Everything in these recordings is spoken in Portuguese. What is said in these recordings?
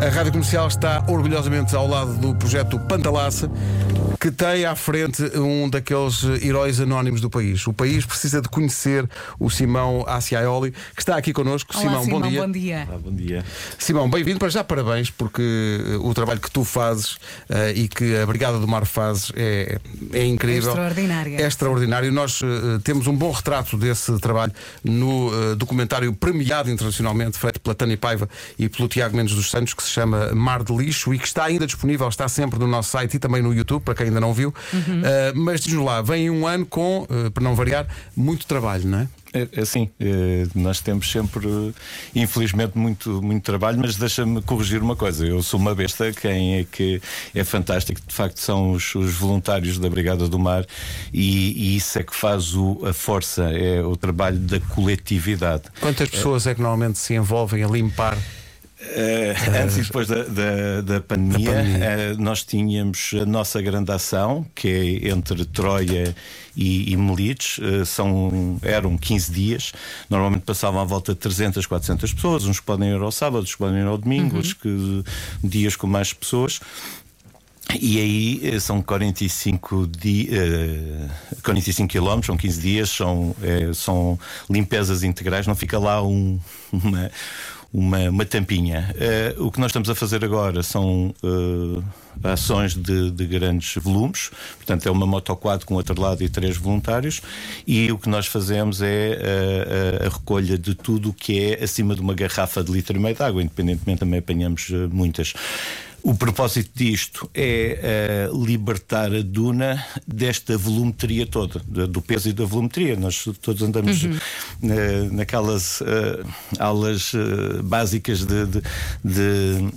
A Rádio Comercial está orgulhosamente ao lado do projeto Pantalaça, que tem à frente um daqueles heróis anónimos do país. O país precisa de conhecer o Simão Aciaioli, que está aqui connosco. Olá, Simão, Simão, bom dia. bom dia. Ah, bom dia. Simão, bem-vindo para já, parabéns, porque eh, o trabalho que tu fazes eh, e que a Brigada do Mar faz é, é incrível. É extraordinário. É extraordinário. Nós eh, temos um bom retrato desse trabalho no eh, documentário premiado internacionalmente, feito pela Tânia Paiva e pelo Tiago Mendes dos Santos, que se chama Mar de Lixo e que está ainda disponível, está sempre no nosso site e também no YouTube, para quem ainda não viu. Eh, mas diz-nos lá, vem um ano com, eh, para não variar, muito trabalho, não é? É, é assim, é, nós temos sempre, infelizmente, muito, muito trabalho, mas deixa-me corrigir uma coisa. Eu sou uma besta, quem é que é fantástico, de facto, são os, os voluntários da Brigada do Mar e, e isso é que faz o, a força, é o trabalho da coletividade. Quantas pessoas é que normalmente se envolvem a limpar? Eh, antes e depois da, da, da pandemia, pandemia. eh, nós tínhamos a nossa grande ação, que é entre Troia e, e Melides, eh, são, eram 15 dias, normalmente passavam à volta de 300, 400 pessoas, uns podem ir ao sábado, outros podem ir ao domingo, outros que, dias com mais pessoas. E aí são 45, di, eh, 45 quilómetros, são 15 dias, são, eh, são limpezas integrais, não fica lá um, uma, uma, uma tampinha. Eh, o que nós estamos a fazer agora são eh, ações de, de grandes volumes, portanto é uma motoquad com outro lado e três voluntários, e o que nós fazemos é eh, a, a recolha de tudo o que é acima de uma garrafa de litro e meio de água, independentemente também apanhamos muitas. O propósito disto é eh, libertar a duna desta volumetria toda, da- do peso e da volumetria. Nós todos andamos eh, naquelas eh, aulas eh, básicas de- de- de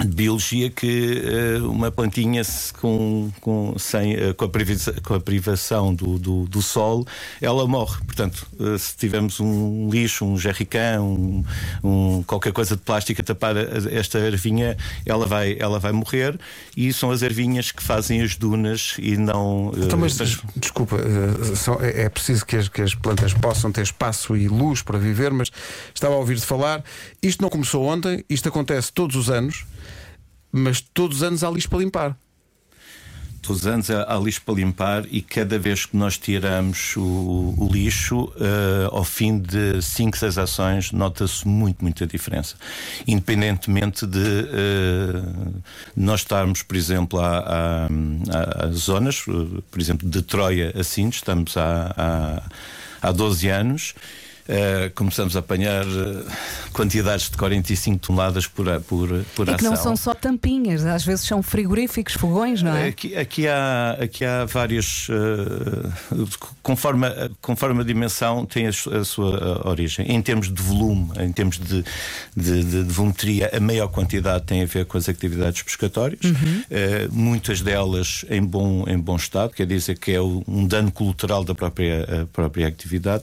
de biologia que eh, uma plantinha com, com, sem, eh, com, a privação, com a privação do, do, do sol, ela morre. Portanto, eh, se tivermos um lixo, um jerrycan, um, um, qualquer coisa de plástico a tapar esta ervinha, ela vai, ela vai morrer e são as ervinhas que fazem as dunas e não. Então, mas as- des- desculpa, é é preciso que as, que as plantas possam ter espaço e luz para viver, mas estava a ouvir-te falar. Isto não começou ontem, isto acontece todos os anos, mas todos os anos há lixo para limpar. Todos os anos há há lixo para limpar e cada vez que nós tiramos o, o lixo, eh, ao fim de 5, 6 ações, nota-se muito, muita diferença. Independentemente de eh, nós estarmos, por exemplo, a- a- a zonas, eh, por exemplo, de Troia a Sintes, estamos há, há, há 12 anos. Eh, começamos a apanhar eh, quantidades de 45 toneladas por, a- por, por É que não ação. são só tampinhas, às vezes são frigoríficos, fogões, não é? Aqui, aqui há, aqui há vários. eh, conforme, a- conforme a dimensão, tem a, a sua eh, origem. Em termos de volume, em termos de, de, de- de volumetria, a maior quantidade tem a ver com as atividades pescatórias. Eh, muitas delas em bom, em bom estado, quer dizer que é um dano colateral da própria, a própria atividade.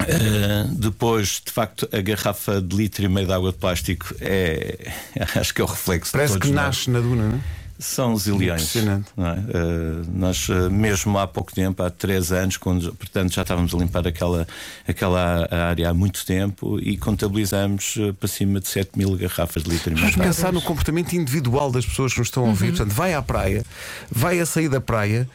Uh, depois, de facto, a garrafa de litro e meio de água de plástico é. Acho que é o reflexo Parece de que nós. nasce na duna, não é? São zilhões. Impressionante. não é? Uh, nós, uh, mesmo há pouco tempo, há três anos, quando, portanto, já estávamos a limpar aquela, aquela área há muito tempo e contabilizamos uh, para cima de 7 mil garrafas de litro e meio. Vamos pensar no comportamento individual das pessoas que nos estão a ouvir. Portanto, vai à praia, vai a sair da praia.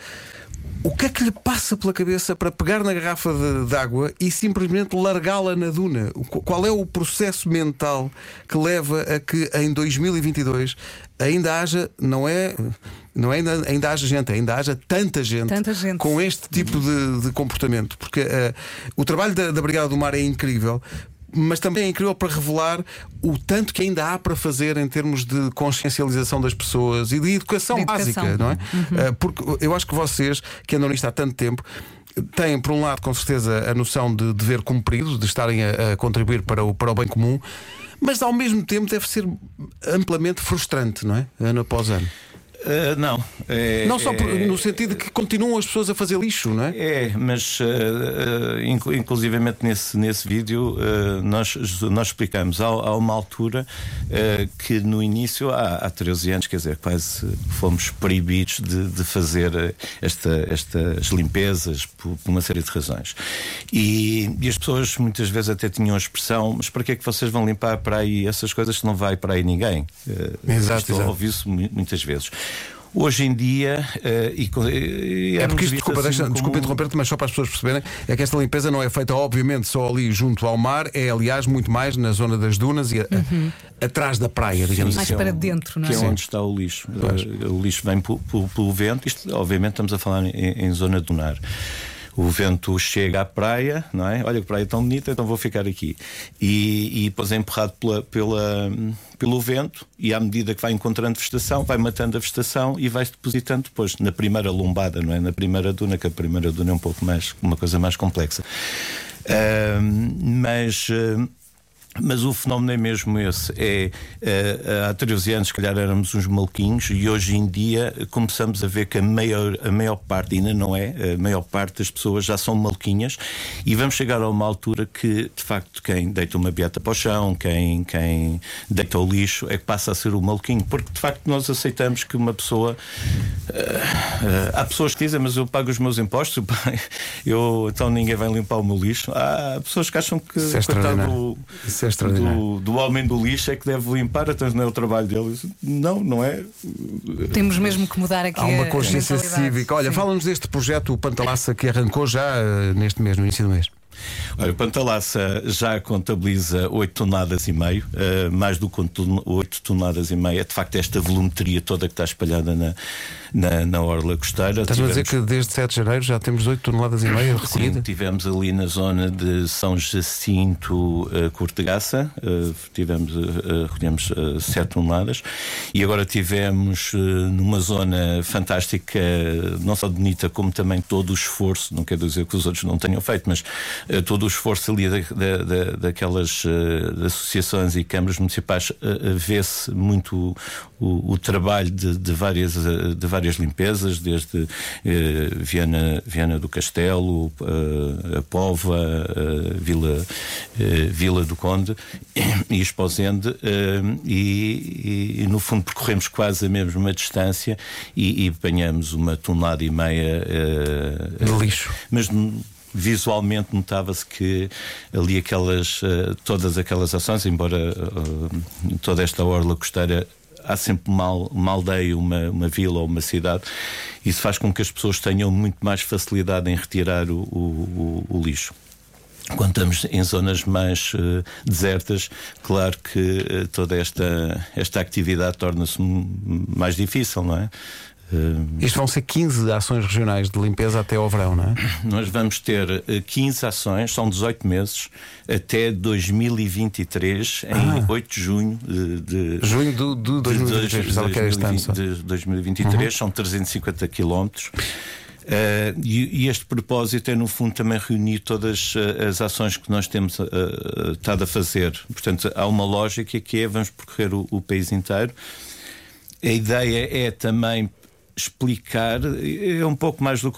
O que é que lhe passa pela cabeça para pegar na garrafa de, de água e simplesmente largá-la na duna? Qual é o processo mental que leva a que em 2022 ainda haja, não é, não é ainda, ainda haja gente, ainda haja tanta gente, Tanta gente. com este tipo de, de comportamento? Porque eh, o trabalho da, da Brigada do Mar é incrível. Mas também é incrível para revelar o tanto que ainda há para fazer em termos de consciencialização das pessoas e de educação, De educação. básica, não é? Eh, Porque eu acho que vocês, que andam nisto há tanto tempo, têm, por um lado, com certeza, a noção de dever cumprido, de estarem a, a contribuir para o, para o bem comum, mas ao mesmo tempo deve ser amplamente frustrante, não é? Ano após ano. Uh, não. É, não só por, é, no sentido de que continuam as pessoas a fazer lixo, não é? É, mas uh, uh, inclusivamente nesse, nesse vídeo nós, nós explicamos. Há, há uma altura que no início, há, há 13 anos, quer dizer, quase fomos proibidos de, de fazer esta, estas limpezas por, por, uma série de razões. E, e, as pessoas muitas vezes até tinham a expressão: mas para que é que vocês vão limpar para aí essas coisas se não vai para aí ninguém? Exato, estou ouvir isso muitas vezes. Hoje em dia, uh, e, e é porque isto, desculpa, assim deixa, desculpa interromper-te, mas só para as pessoas perceberem, é que esta limpeza não é feita, obviamente, só ali junto ao mar, é aliás muito mais na zona das dunas e a, uhum. a, atrás da praia, digamos mais assim. Mais para dentro, não é? Que é onde está o lixo. Uh, o lixo vem pelo vento, isto, obviamente, estamos a falar em, em zona dunar o vento chega à praia, não é? Olha que praia tão bonita, então vou ficar aqui. E, e depois é empurrado pela, pela, pelo vento, e à medida que vai encontrando vegetação, vai matando a vegetação e vai-se depositando depois na primeira lombada, não é? Na primeira duna, que a primeira duna é um pouco mais, uma coisa mais complexa. Uh, mas. Uh, mas o fenómeno é mesmo esse. É, uh, há 13 anos, se calhar, éramos uns maluquinhos e hoje em dia começamos a ver que a maior, a maior parte, ainda não é, a maior parte das pessoas já são maluquinhas e vamos chegar a uma altura que, de facto, quem deita uma beata para o chão, quem, quem deita o lixo, é que passa a ser o maluquinho. Porque, de facto, nós aceitamos que uma pessoa. Uh, uh, há pessoas que dizem, mas eu pago os meus impostos, eu, então ninguém vai limpar o meu lixo. Há pessoas que acham que. Isso é coitado, é extraordinário. Do, do homem do lixo é que deve limpar, então não é o trabalho dele. Não, não é. Temos mesmo que mudar aqui. Há uma consciência cívica. Olha, fala-nos deste projeto, o Pantalaça, que arrancou já uh, neste mês, no início do mês. Olha, o Pantalaça já contabiliza 8 toneladas e meio, uh, mais do que 8 toneladas e meio. É de facto esta volumetria toda que está espalhada na, na, na orla costeira. Estás tivemos... a dizer que desde 7 de janeiro já temos 8 toneladas e meia recolhida? Sim, tivemos ali na zona de São Jacinto, uh, Cortegaça, uh, tivemos, uh, recolhemos uh, 7 toneladas e agora tivemos numa zona fantástica, não só bonita, como também todo o esforço, não quer dizer que os outros não tenham feito, mas eh, todo o esforço ali da, da, daquelas uh, associações e câmaras municipais uh, vê-se muito o, o trabalho de, de, várias, de várias limpezas, desde Viana, Viana do Castelo, a Pova, Vila, Vila do Conde e Esposende, e, e, no fundo percorremos quase a mesma distância e, e apanhamos uma tonelada e meia de lixo. Mas visualmente notava-se que ali aquelas uh, todas aquelas ações, embora uh, toda esta orla costeira há sempre uma, uma aldeia, uma, uma vila ou uma cidade, isso faz com que as pessoas tenham muito mais facilidade em retirar o, o, o, o lixo. Quando estamos em zonas mais uh, desertas, claro que uh, toda esta, esta atividade torna-se mais difícil, não é? Uh, Isto vão ser 15 ações regionais de limpeza até ao verão, não é? Nós vamos ter 15 ações, são 18 meses, até 2023, ah. em 8 de junho de. junho do, do 2023, de, de, de, de 2023, uhum. são 350 quilómetros. Uh, e, e, este propósito é, no fundo, também reunir todas uh, as ações que nós temos uh, estado a fazer. Portanto, há uma lógica que é vamos percorrer o, o país inteiro. A ideia é também explicar é um pouco mais do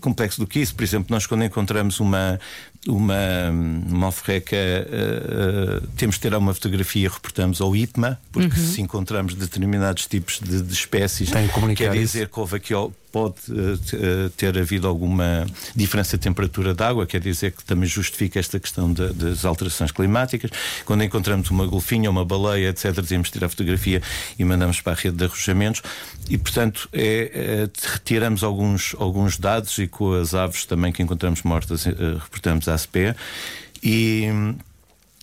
complexo do que isso. Por exemplo, nós quando encontramos uma uma, uma alforreca, uh, uh, temos de ter uma fotografia, reportamos ao IPMA, porque uhum. se encontramos determinados tipos de, de espécies, quer dizer isso. que houve aqui pode uh, ter havido alguma diferença de temperatura de água, quer dizer que também justifica esta questão de, das alterações climáticas. Quando encontramos uma golfinha, uma baleia, etc., dizemos tirar a fotografia e mandamos para a rede de arrojamentos. E, portanto, é, é, retiramos alguns, alguns dados e com as aves também que encontramos mortas, reportamos à ASPE. E,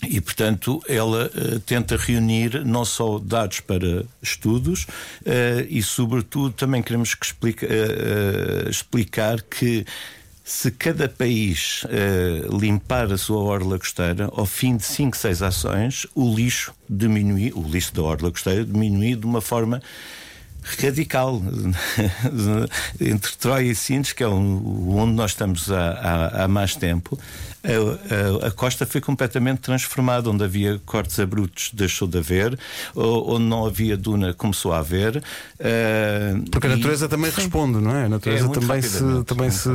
e, portanto, ela uh, tenta reunir não só dados para estudos uh, e, sobretudo, também queremos que explica, uh, explicar que se cada país limpar a sua orla costeira, ao fim de 5, 6 ações, o lixo diminui, o lixo da orla costeira diminui de uma forma radical entre Troia e Sintes, que é onde nós estamos há, há, há mais tempo. A, a, a, costa foi completamente transformada. Onde havia cortes abruptos, deixou de haver. Onde não havia duna, começou a haver. Uh, Porque a natureza e... também Sim. responde, não é? A natureza é, também se. Também se...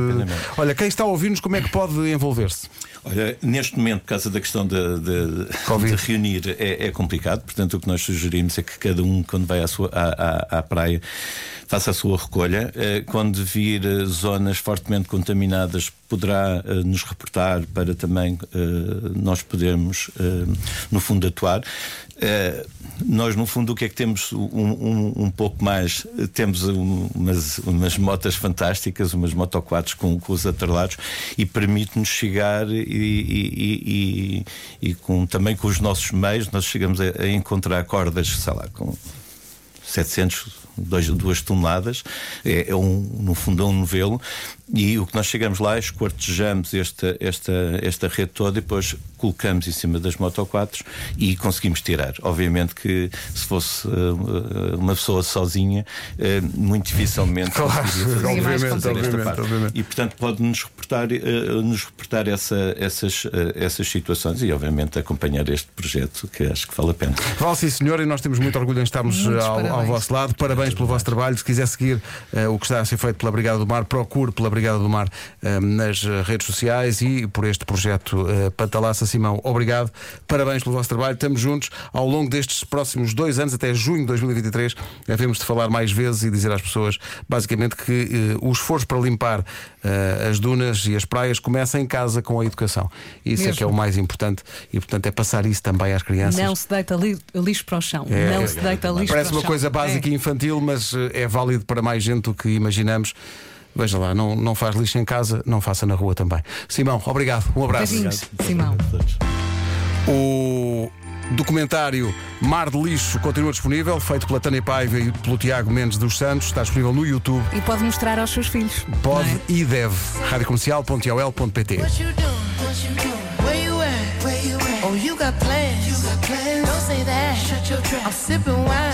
Olha, quem está a ouvir-nos, como é que pode envolver-se? Olha, neste momento, por causa da questão de, de, de reunir, é, é, complicado. Portanto, o que nós sugerimos é que cada um, quando vai à, sua, à, à, à praia, faça a sua recolha. Eh, quando vir eh, zonas fortemente contaminadas, poderá eh, nos reportar para também nós podermos, no fundo, atuar. Nós, no fundo, o que é que temos um, um, um pouco mais? Temos umas, umas motas fantásticas, umas motoquads com, com os atrelados e permite-nos chegar e, e, e, e, com, também com os nossos meios, nós chegamos a, a encontrar cordas, sei lá, com 700 dois, duas toneladas, é, é, um, no fundo é um novelo, e o que nós chegamos lá é esquartejamos esta, esta, esta rede toda e depois colocamos em cima das motoquatros e conseguimos tirar. Obviamente que se fosse uh, uma pessoa sozinha, uh, muito dificilmente claro, obviamente, obviamente, obviamente, E portanto pode-nos reportar, uh, nos reportar essa, essas, essas situações e obviamente acompanhar este projeto que acho que vale a pena. Vale sim, senhor, e nós temos muito orgulho em estarmos ao, ao, vosso lado. Parabéns pelo vosso trabalho. Se quiser seguir o que está a ser feito pela Brigada do Mar, procure pela Brigada do Mar eh, nas redes sociais e por este projeto eh, Pantalaça. Simão, obrigado. Parabéns pelo vosso trabalho. Estamos juntos ao longo destes próximos dois anos, até junho de 2023. Havemos de falar mais vezes e dizer às pessoas, basicamente, que eh, o esforço para limpar as dunas e as praias começa em casa com a educação. Isso Mesmo. é que é o mais importante e, portanto, é passar isso também às crianças. Não se deita li lixo para o chão. É, não é, se deita é, lixo Parece uma coisa básica é. e infantil, mas é válido para mais gente do que imaginamos. Veja lá, não, não faz lixo em casa, não faça na rua também. Simão, obrigado. Um abraço. Beijinhos, Simão. O documentário Mar de Lixo continua disponível, feito pela Tânia Paiva e pelo Tiago Mendes dos Santos. Está disponível no YouTube. E pode mostrar aos seus filhos. Pode é? e deve. radiocomercial.ol.pt Oh, you got plans. You got plans. Don't say that. Shut your trap. I'm sipping wine.